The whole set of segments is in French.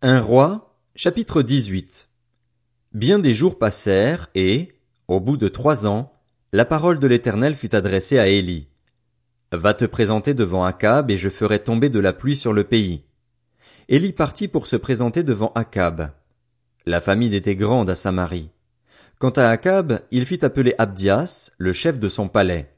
Un roi, chapitre 18. Bien des jours passèrent, et, au bout de trois ans, la parole de l'Éternel fut adressée à Élie. Va te présenter devant Akab, et je ferai tomber de la pluie sur le pays. Élie partit pour se présenter devant Akab. La famine était grande à Samarie. Quant à Akab, il fit appeler Abdias, le chef de son palais.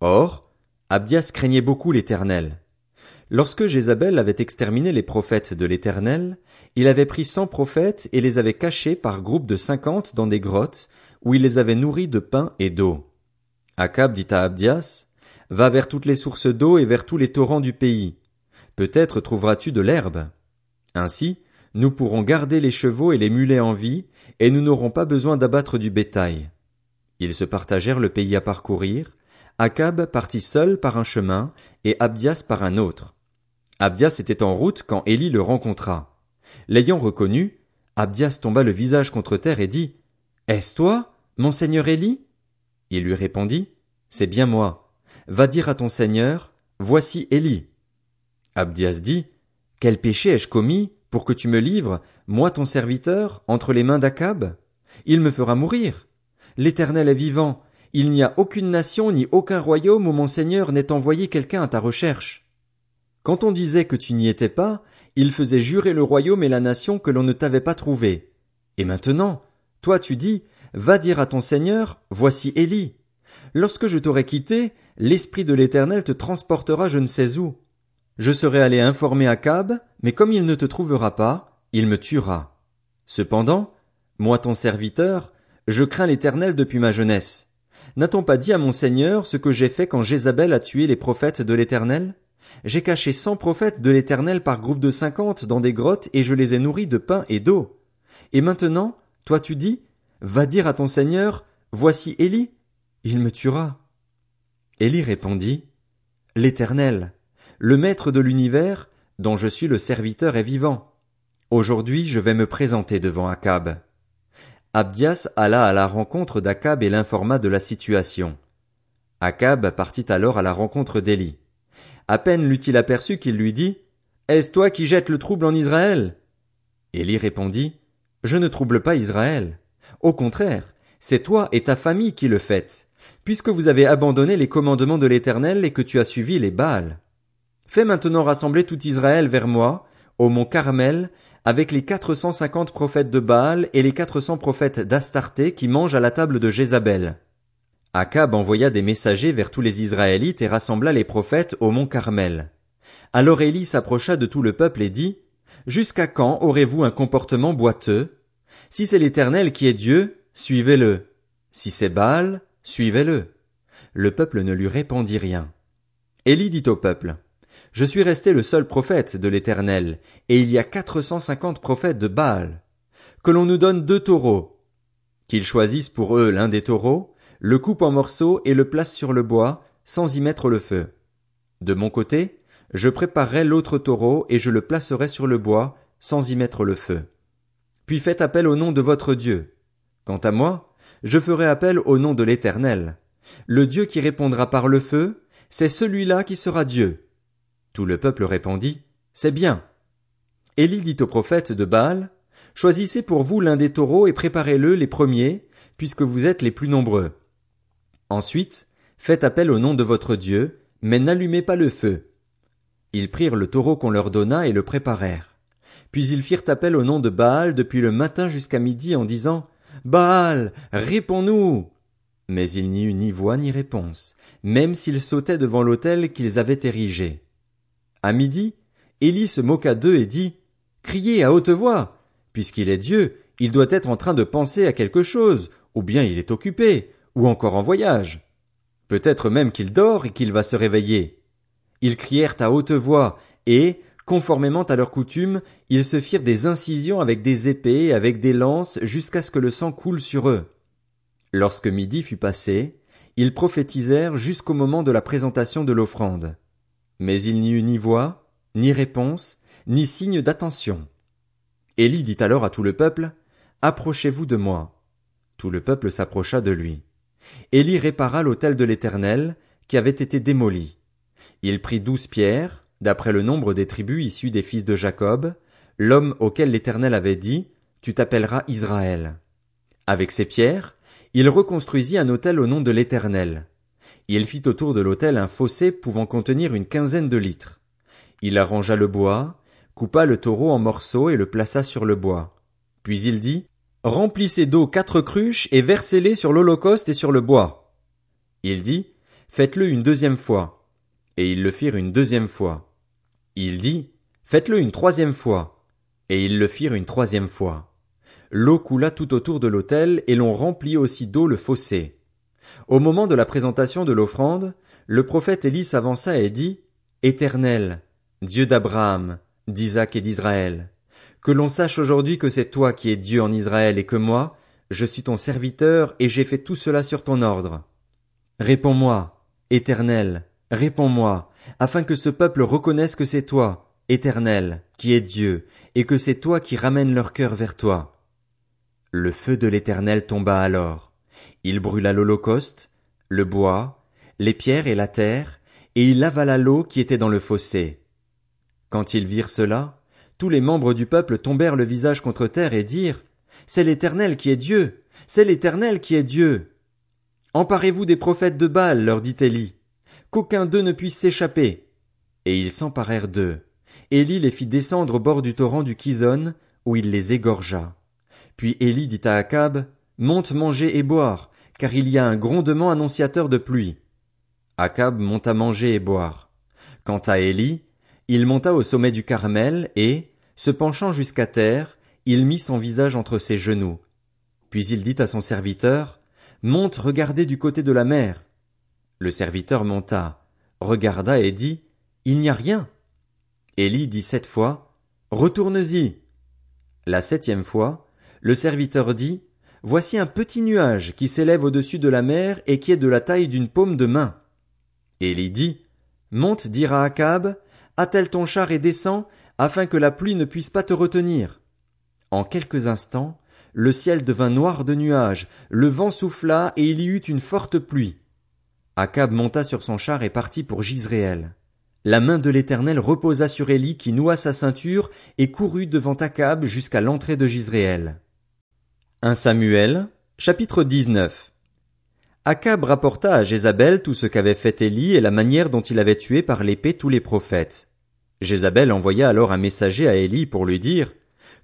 Or, Abdias craignait beaucoup l'Éternel. Lorsque Jézabel avait exterminé les prophètes de l'Éternel, il avait pris cent prophètes et les avait cachés par groupes de cinquante dans des grottes, où il les avait nourris de pain et d'eau. Akab dit à Abdias, Va vers toutes les sources d'eau et vers tous les torrents du pays. Peut-être trouveras-tu de l'herbe. Ainsi, nous pourrons garder les chevaux et les mulets en vie, et nous n'aurons pas besoin d'abattre du bétail. Ils se partagèrent le pays à parcourir. Akab partit seul par un chemin, et Abdias par un autre. Abdias était en route quand Élie le rencontra. L'ayant reconnu, Abdias tomba le visage contre terre et dit, Est-ce toi, mon seigneur Élie? Il lui répondit, C'est bien moi. Va dire à ton seigneur, Voici Élie. Abdias dit, Quel péché ai-je commis pour que tu me livres, moi ton serviteur, entre les mains d'Akab? Il me fera mourir. L'Éternel est vivant. Il n'y a aucune nation ni aucun royaume où mon seigneur n'ait envoyé quelqu'un à ta recherche. Quand on disait que tu n'y étais pas, il faisait jurer le royaume et la nation que l'on ne t'avait pas trouvé. Et maintenant, toi tu dis, va dire à ton Seigneur, voici Élie. Lorsque je t'aurai quitté, l'Esprit de l'Éternel te transportera je ne sais où. Je serai allé informer Akab, mais comme il ne te trouvera pas, il me tuera. Cependant, moi ton serviteur, je crains l'Éternel depuis ma jeunesse. N'a-t-on pas dit à mon Seigneur ce que j'ai fait quand Jézabel a tué les prophètes de l'Éternel? J'ai caché cent prophètes de l'Éternel par groupe de cinquante dans des grottes et je les ai nourris de pain et d'eau. Et maintenant, toi tu dis, va dire à ton Seigneur, voici Élie, il me tuera. Élie répondit, L'Éternel, le Maître de l'univers, dont je suis le serviteur est vivant. Aujourd'hui je vais me présenter devant Akab. Abdias alla à la rencontre d'Akab et l'informa de la situation. Akab partit alors à la rencontre d'Élie. À peine l'eut-il aperçu qu'il lui dit Est-ce toi qui jettes le trouble en Israël? Élie répondit Je ne trouble pas Israël. Au contraire, c'est toi et ta famille qui le faites, puisque vous avez abandonné les commandements de l'Éternel et que tu as suivi les Baals. Fais maintenant rassembler tout Israël vers moi, au mont Carmel, avec les quatre cent cinquante prophètes de Baal et les quatre cents prophètes d'Astarté qui mangent à la table de Jézabel. Akab envoya des messagers vers tous les Israélites et rassembla les prophètes au mont Carmel. Alors Élie s'approcha de tout le peuple et dit, Jusqu'à quand aurez-vous un comportement boiteux? Si c'est l'Éternel qui est Dieu, suivez-le. Si c'est Baal, suivez-le. Le peuple ne lui répondit rien. Élie dit au peuple, Je suis resté le seul prophète de l'Éternel, et il y a quatre cent cinquante prophètes de Baal. Que l'on nous donne deux taureaux. Qu'ils choisissent pour eux l'un des taureaux, le coupe en morceaux et le place sur le bois, sans y mettre le feu. De mon côté, je préparerai l'autre taureau et je le placerai sur le bois, sans y mettre le feu. Puis faites appel au nom de votre Dieu. Quant à moi, je ferai appel au nom de l'Éternel. Le Dieu qui répondra par le feu, c'est celui-là qui sera Dieu. Tout le peuple répondit, C'est bien. Élie dit au prophète de Baal, Choisissez pour vous l'un des taureaux et préparez-le les premiers, puisque vous êtes les plus nombreux. Ensuite, faites appel au nom de votre Dieu, mais n'allumez pas le feu. Ils prirent le taureau qu'on leur donna et le préparèrent. Puis ils firent appel au nom de Baal depuis le matin jusqu'à midi en disant, Baal, réponds-nous! Mais il n'y eut ni voix ni réponse, même s'ils sautaient devant l'autel qu'ils avaient érigé. À midi, Élie se moqua d'eux et dit, Criez à haute voix! Puisqu'il est Dieu, il doit être en train de penser à quelque chose, ou bien il est occupé, ou encore en voyage. Peut-être même qu'il dort et qu'il va se réveiller. Ils crièrent à haute voix, et, conformément à leur coutume, ils se firent des incisions avec des épées, avec des lances, jusqu'à ce que le sang coule sur eux. Lorsque midi fut passé, ils prophétisèrent jusqu'au moment de la présentation de l'offrande. Mais il n'y eut ni voix, ni réponse, ni signe d'attention. Élie dit alors à tout le peuple, Approchez-vous de moi. Tout le peuple s'approcha de lui. Élie répara l'autel de l'Éternel, qui avait été démoli. Il prit douze pierres, d'après le nombre des tribus issues des fils de Jacob, l'homme auquel l'Éternel avait dit, Tu t'appelleras Israël. Avec ses pierres, il reconstruisit un autel au nom de l'Éternel. Il fit autour de l'autel un fossé pouvant contenir une quinzaine de litres. Il arrangea le bois, coupa le taureau en morceaux et le plaça sur le bois. Puis il dit, Remplissez d'eau quatre cruches et versez-les sur l'holocauste et sur le bois. Il dit, Faites-le une deuxième fois. Et ils le firent une deuxième fois. Il dit, Faites-le une troisième fois. Et ils le firent une troisième fois. L'eau coula tout autour de l'autel et l'on remplit aussi d'eau le fossé. Au moment de la présentation de l'offrande, le prophète Élie s'avança et dit, Éternel, Dieu d'Abraham, d'Isaac et d'Israël, que l'on sache aujourd'hui que c'est toi qui es Dieu en Israël et que moi, je suis ton serviteur et j'ai fait tout cela sur ton ordre. Réponds-moi, Éternel, réponds-moi, afin que ce peuple reconnaisse que c'est toi, Éternel, qui es Dieu, et que c'est toi qui ramènes leur cœur vers toi. Le feu de l'Éternel tomba alors. Il brûla l'holocauste, le bois, les pierres et la terre, et il avala l'eau qui était dans le fossé. Quand ils virent cela, tous les membres du peuple tombèrent le visage contre terre et dirent, C'est l'Éternel qui est Dieu, c'est l'Éternel qui est Dieu. Emparez-vous des prophètes de Baal, leur dit Élie, qu'aucun d'eux ne puisse s'échapper. Et ils s'emparèrent d'eux. Élie les fit descendre au bord du torrent du Kison, où il les égorgea. Puis Élie dit à Akab, Monte manger et boire, car il y a un grondement annonciateur de pluie. Akab monta manger et boire. Quant à Élie, il monta au sommet du Carmel et, se penchant jusqu'à terre, il mit son visage entre ses genoux. Puis il dit à son serviteur, Monte regarder du côté de la mer. Le serviteur monta, regarda et dit, Il n'y a rien. Élie dit sept fois, Retourne-y. La septième fois, le serviteur dit, Voici un petit nuage qui s'élève au-dessus de la mer et qui est de la taille d'une paume de main. Élie dit, Monte dire à Akab, attelle ton char et descends, afin que la pluie ne puisse pas te retenir. En quelques instants, le ciel devint noir de nuages, le vent souffla et il y eut une forte pluie. Akab monta sur son char et partit pour Gisréel. La main de l'Éternel reposa sur Élie qui noua sa ceinture et courut devant Akab jusqu'à l'entrée de Gisréel. 1 Samuel, chapitre 19. Akab rapporta à Jézabel tout ce qu'avait fait Élie et la manière dont il avait tué par l'épée tous les prophètes. Jézabel envoya alors un messager à Élie pour lui dire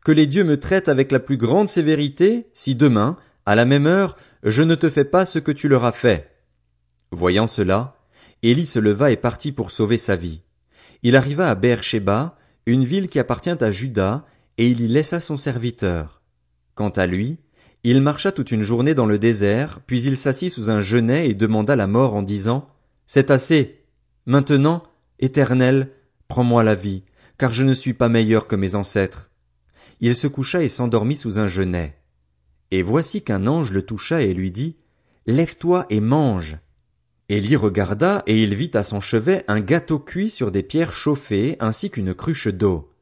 Que les dieux me traitent avec la plus grande sévérité si demain, à la même heure, je ne te fais pas ce que tu leur as fait. Voyant cela, Élie se leva et partit pour sauver sa vie. Il arriva à Beersheba, une ville qui appartient à Juda, et il y laissa son serviteur. Quant à lui, il marcha toute une journée dans le désert, puis il s'assit sous un genêt et demanda la mort en disant C'est assez. Maintenant, Éternel, prends-moi la vie, car je ne suis pas meilleur que mes ancêtres. Il se coucha et s'endormit sous un genêt. Et voici qu'un ange le toucha et lui dit Lève-toi et mange. Élie regarda et il vit à son chevet un gâteau cuit sur des pierres chauffées ainsi qu'une cruche d'eau.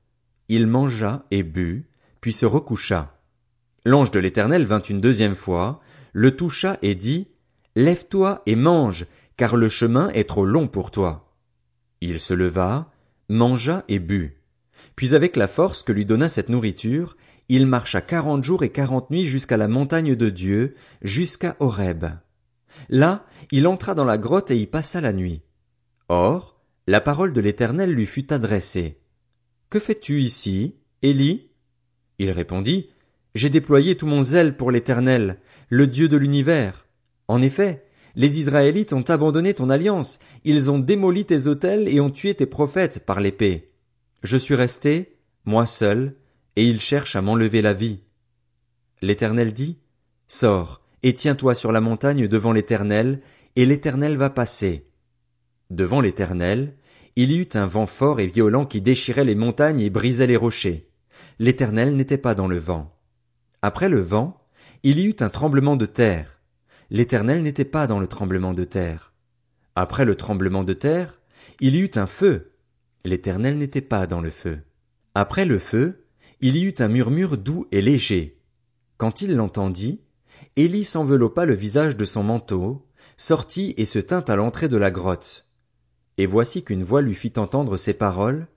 Il mangea et but, puis se recoucha. L'ange de l'Éternel vint une deuxième fois, le toucha et dit, Lève-toi et mange, car le chemin est trop long pour toi. Il se leva, mangea et but. Puis avec la force que lui donna cette nourriture, il marcha quarante jours et quarante nuits jusqu'à la montagne de Dieu, jusqu'à Horeb. Là, il entra dans la grotte et y passa la nuit. Or, la parole de l'Éternel lui fut adressée. Que fais-tu ici, Élie? Il répondit, j'ai déployé tout mon zèle pour l'Éternel, le Dieu de l'univers. En effet, les Israélites ont abandonné ton alliance, ils ont démoli tes autels et ont tué tes prophètes par l'épée. Je suis resté, moi seul, et ils cherchent à m'enlever la vie. L'Éternel dit, Sors, et tiens-toi sur la montagne devant l'Éternel, et l'Éternel va passer. Devant l'Éternel, il y eut un vent fort et violent qui déchirait les montagnes et brisait les rochers. L'Éternel n'était pas dans le vent. Après le vent, il y eut un tremblement de terre. L'Éternel n'était pas dans le tremblement de terre. Après le tremblement de terre, il y eut un feu. L'Éternel n'était pas dans le feu. Après le feu, il y eut un murmure doux et léger. Quand il l'entendit, Élie s'enveloppa le visage de son manteau, sortit et se tint à l'entrée de la grotte. Et voici qu'une voix lui fit entendre ces paroles.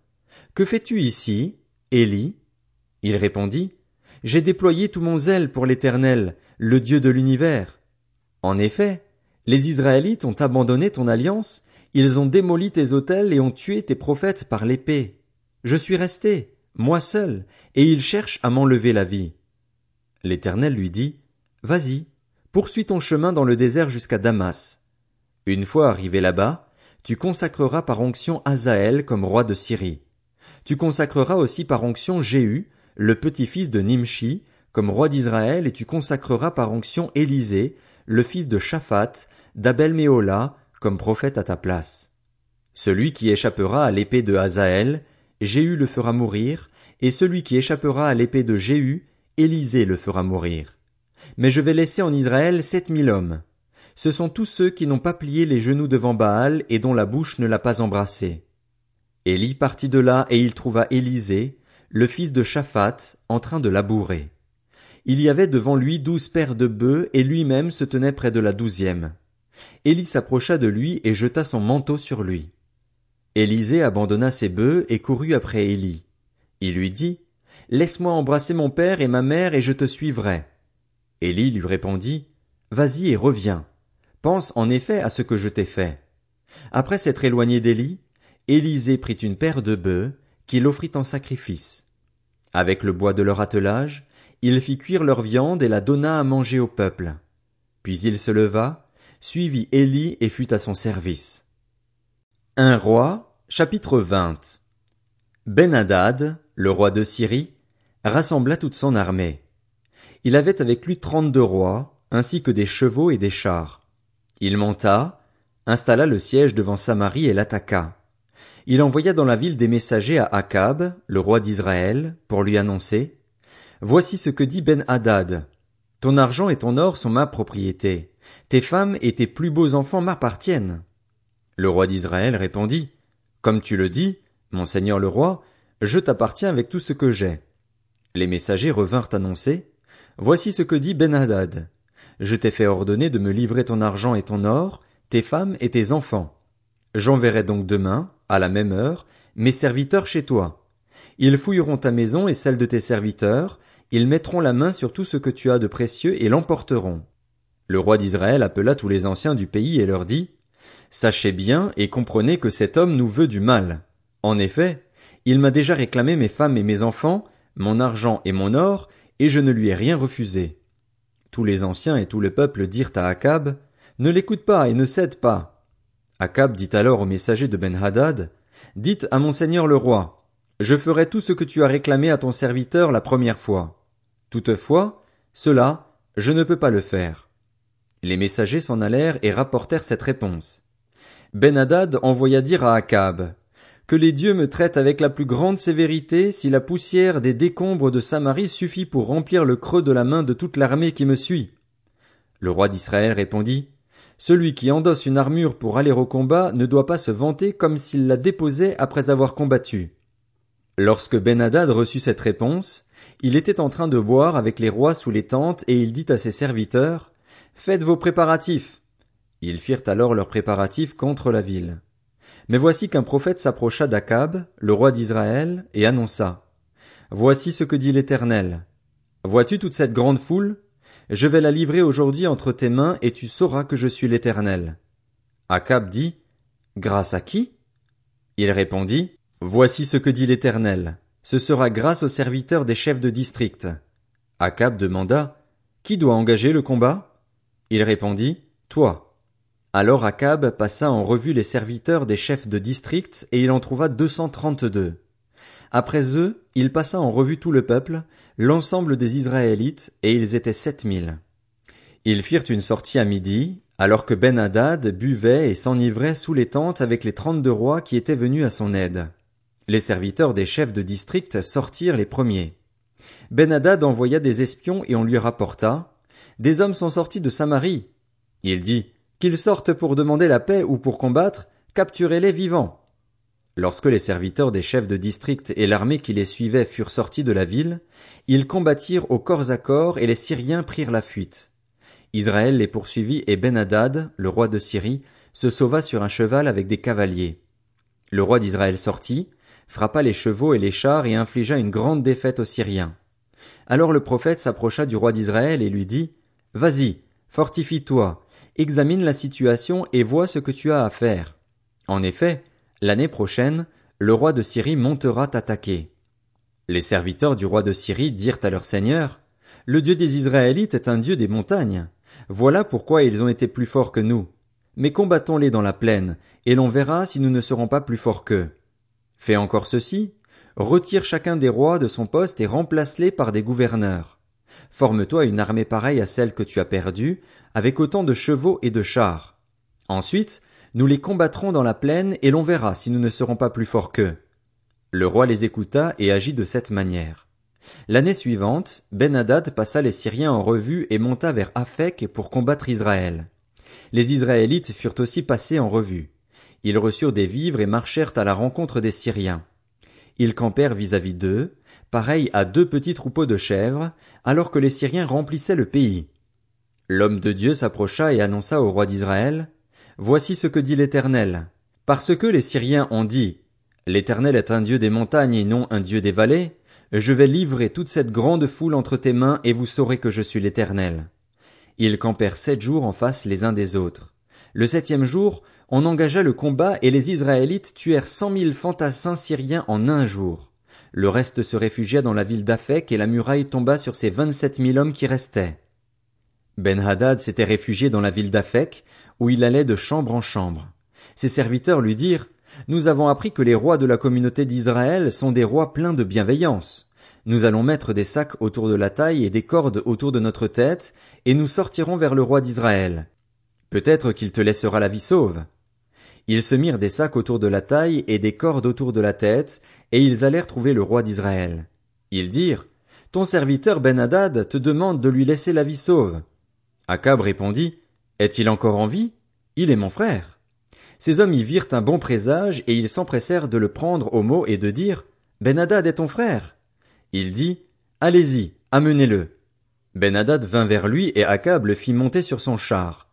Que fais-tu ici, Élie? Il répondit, J'ai déployé tout mon zèle pour l'Éternel, le Dieu de l'univers. En effet, les Israélites ont abandonné ton alliance, ils ont démoli tes autels et ont tué tes prophètes par l'épée. Je suis resté, moi seul, et ils cherchent à m'enlever la vie. L'Éternel lui dit, Vas-y, poursuis ton chemin dans le désert jusqu'à Damas. Une fois arrivé là-bas, tu consacreras par onction Azaël comme roi de Syrie. Tu consacreras aussi par onction Jéhu, le petit-fils de Nimshi, comme roi d'Israël, et tu consacreras par onction Élisée, le fils de Shaphat, d'Abel Méola, comme prophète à ta place. Celui qui échappera à l'épée de Hazaël, Jéhu le fera mourir, et celui qui échappera à l'épée de Jéhu, Élisée le fera mourir. Mais je vais laisser en Israël sept mille hommes. Ce sont tous ceux qui n'ont pas plié les genoux devant Baal et dont la bouche ne l'a pas embrassé. Élie partit de là et il trouva Élisée, le fils de Shaphat, en train de labourer. Il y avait devant lui douze paires de bœufs et lui-même se tenait près de la douzième. Élie s'approcha de lui et jeta son manteau sur lui. Élisée abandonna ses bœufs et courut après Élie. Il lui dit, Laisse-moi embrasser mon père et ma mère et je te suivrai. Élie lui répondit, Vas-y et reviens. Pense en effet à ce que je t'ai fait. Après s'être éloigné d'Élie, Élisée prit une paire de bœufs, qu'il offrit en sacrifice. Avec le bois de leur attelage, il fit cuire leur viande et la donna à manger au peuple. Puis il se leva, suivit Élie et fut à son service. Un roi, chapitre 20 Ben-Hadad, le roi de Syrie, rassembla toute son armée. Il avait avec lui trente-deux rois, ainsi que des chevaux et des chars. Il monta, installa le siège devant Samarie et l'attaqua il envoya dans la ville des messagers à Akab, le roi d'Israël, pour lui annoncer Voici ce que dit Ben Hadad. Ton argent et ton or sont ma propriété. Tes femmes et tes plus beaux enfants m'appartiennent. Le roi d'Israël répondit Comme tu le dis, mon seigneur le roi, je t'appartiens avec tout ce que j'ai. Les messagers revinrent annoncer Voici ce que dit Ben Hadad. Je t'ai fait ordonner de me livrer ton argent et ton or, tes femmes et tes enfants. J'enverrai donc demain, à la même heure, mes serviteurs chez toi. Ils fouilleront ta maison et celle de tes serviteurs, ils mettront la main sur tout ce que tu as de précieux et l'emporteront. Le roi d'Israël appela tous les anciens du pays et leur dit, Sachez bien et comprenez que cet homme nous veut du mal. En effet, il m'a déjà réclamé mes femmes et mes enfants, mon argent et mon or, et je ne lui ai rien refusé. Tous les anciens et tout le peuple dirent à Akab, Ne l'écoute pas et ne cède pas. Akab dit alors au messager de Ben-Hadad, Dites à mon seigneur le roi, je ferai tout ce que tu as réclamé à ton serviteur la première fois. Toutefois, cela, je ne peux pas le faire. Les messagers s'en allèrent et rapportèrent cette réponse. Ben-Hadad envoya dire à Akab, Que les dieux me traitent avec la plus grande sévérité si la poussière des décombres de Samarie suffit pour remplir le creux de la main de toute l'armée qui me suit. Le roi d'Israël répondit, celui qui endosse une armure pour aller au combat ne doit pas se vanter comme s'il la déposait après avoir combattu. Lorsque Ben-Hadad reçut cette réponse, il était en train de boire avec les rois sous les tentes et il dit à ses serviteurs, Faites vos préparatifs. Ils firent alors leurs préparatifs contre la ville. Mais voici qu'un prophète s'approcha d'Akab, le roi d'Israël, et annonça, Voici ce que dit l'Éternel. Vois-tu toute cette grande foule? Je vais la livrer aujourd'hui entre tes mains et tu sauras que je suis l'Éternel. Akab dit, Grâce à qui? Il répondit, Voici ce que dit l'Éternel. Ce sera grâce aux serviteurs des chefs de district. Akab demanda, Qui doit engager le combat? Il répondit, Toi. Alors Akab passa en revue les serviteurs des chefs de district et il en trouva deux cent trente-deux. Après eux, il passa en revue tout le peuple, l'ensemble des Israélites, et ils étaient sept mille. Ils firent une sortie à midi, alors que Ben Hadad buvait et s'enivrait sous les tentes avec les trente-deux rois qui étaient venus à son aide. Les serviteurs des chefs de district sortirent les premiers. Ben Hadad envoya des espions et on lui rapporta. Des hommes sont sortis de Samarie. Il dit, qu'ils sortent pour demander la paix ou pour combattre, capturez-les vivants. Lorsque les serviteurs des chefs de district et l'armée qui les suivait furent sortis de la ville, ils combattirent au corps à corps et les Syriens prirent la fuite. Israël les poursuivit et Ben-Hadad, le roi de Syrie, se sauva sur un cheval avec des cavaliers. Le roi d'Israël sortit, frappa les chevaux et les chars et infligea une grande défaite aux Syriens. Alors le prophète s'approcha du roi d'Israël et lui dit, Vas-y, fortifie-toi, examine la situation et vois ce que tu as à faire. En effet, l'année prochaine, le roi de Syrie montera t'attaquer. Les serviteurs du roi de Syrie dirent à leur seigneur, Le Dieu des Israélites est un Dieu des montagnes. Voilà pourquoi ils ont été plus forts que nous. Mais combattons-les dans la plaine, et l'on verra si nous ne serons pas plus forts qu'eux. Fais encore ceci, retire chacun des rois de son poste et remplace-les par des gouverneurs. Forme-toi une armée pareille à celle que tu as perdue, avec autant de chevaux et de chars. Ensuite, nous les combattrons dans la plaine et l'on verra si nous ne serons pas plus forts qu'eux. Le roi les écouta et agit de cette manière. L'année suivante, Ben-Hadad passa les Syriens en revue et monta vers Aphek pour combattre Israël. Les Israélites furent aussi passés en revue. Ils reçurent des vivres et marchèrent à la rencontre des Syriens. Ils campèrent vis-à-vis d'eux, pareil à deux petits troupeaux de chèvres, alors que les Syriens remplissaient le pays. L'homme de Dieu s'approcha et annonça au roi d'Israël, Voici ce que dit l'Éternel. Parce que les Syriens ont dit, L'Éternel est un Dieu des montagnes et non un Dieu des vallées, je vais livrer toute cette grande foule entre tes mains et vous saurez que je suis l'Éternel. Ils campèrent sept jours en face les uns des autres. Le septième jour, on engagea le combat et les Israélites tuèrent cent mille fantassins syriens en un jour. Le reste se réfugia dans la ville d'Aphek et la muraille tomba sur ces vingt-sept mille hommes qui restaient. Ben-Hadad s'était réfugié dans la ville d'Aphek, où il allait de chambre en chambre. Ses serviteurs lui dirent, Nous avons appris que les rois de la communauté d'Israël sont des rois pleins de bienveillance. Nous allons mettre des sacs autour de la taille et des cordes autour de notre tête, et nous sortirons vers le roi d'Israël. Peut-être qu'il te laissera la vie sauve. Ils se mirent des sacs autour de la taille et des cordes autour de la tête, et ils allèrent trouver le roi d'Israël. Ils dirent, Ton serviteur Ben-Hadad te demande de lui laisser la vie sauve. Akab répondit, Est-il encore en vie? Il est mon frère. Ces hommes y virent un bon présage, et ils s'empressèrent de le prendre au mot et de dire, Ben-Hadad est ton frère. Il dit, Allez-y, amenez-le. Ben-Hadad vint vers lui et Akab le fit monter sur son char.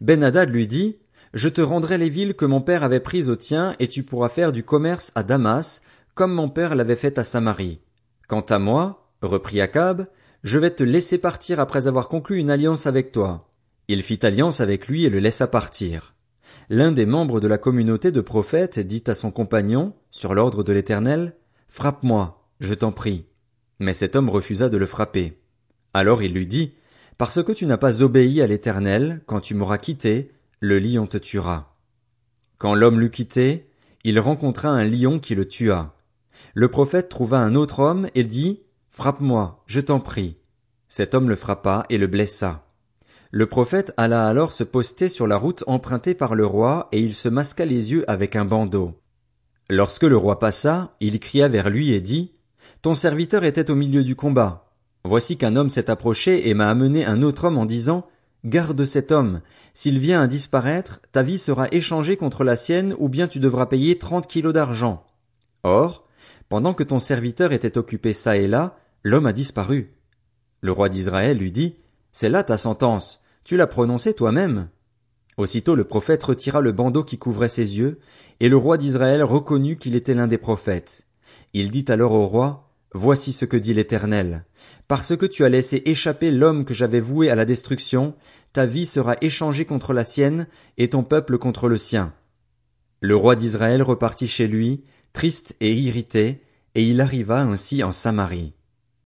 Ben-Hadad lui dit, je te rendrai les villes que mon père avait prises au tien, et tu pourras faire du commerce à Damas, comme mon père l'avait fait à Samarie. Quant à moi, reprit Akab, je vais te laisser partir après avoir conclu une alliance avec toi. Il fit alliance avec lui et le laissa partir. L'un des membres de la communauté de prophètes dit à son compagnon, sur l'ordre de l'Éternel, Frappe-moi, je t'en prie. Mais cet homme refusa de le frapper. Alors il lui dit, Parce que tu n'as pas obéi à l'Éternel, quand tu m'auras quitté, le lion te tuera. Quand l'homme l'eut quitté, il rencontra un lion qui le tua. Le prophète trouva un autre homme et dit, Frappe-moi, je t'en prie. Cet homme le frappa et le blessa. Le prophète alla alors se poster sur la route empruntée par le roi et il se masqua les yeux avec un bandeau. Lorsque le roi passa, il cria vers lui et dit, Ton serviteur était au milieu du combat. Voici qu'un homme s'est approché et m'a amené un autre homme en disant, Garde cet homme. S'il vient à disparaître, ta vie sera échangée contre la sienne ou bien tu devras payer trente kilos d'argent. Or, pendant que ton serviteur était occupé çà et là, l'homme a disparu. Le roi d'Israël lui dit, C'est là ta sentence. Tu l'as prononcée toi-même. Aussitôt le prophète retira le bandeau qui couvrait ses yeux, et le roi d'Israël reconnut qu'il était l'un des prophètes. Il dit alors au roi, Voici ce que dit l'Éternel. Parce que tu as laissé échapper l'homme que j'avais voué à la destruction, ta vie sera échangée contre la sienne, et ton peuple contre le sien. Le roi d'Israël repartit chez lui, triste et irrité, et il arriva ainsi en Samarie.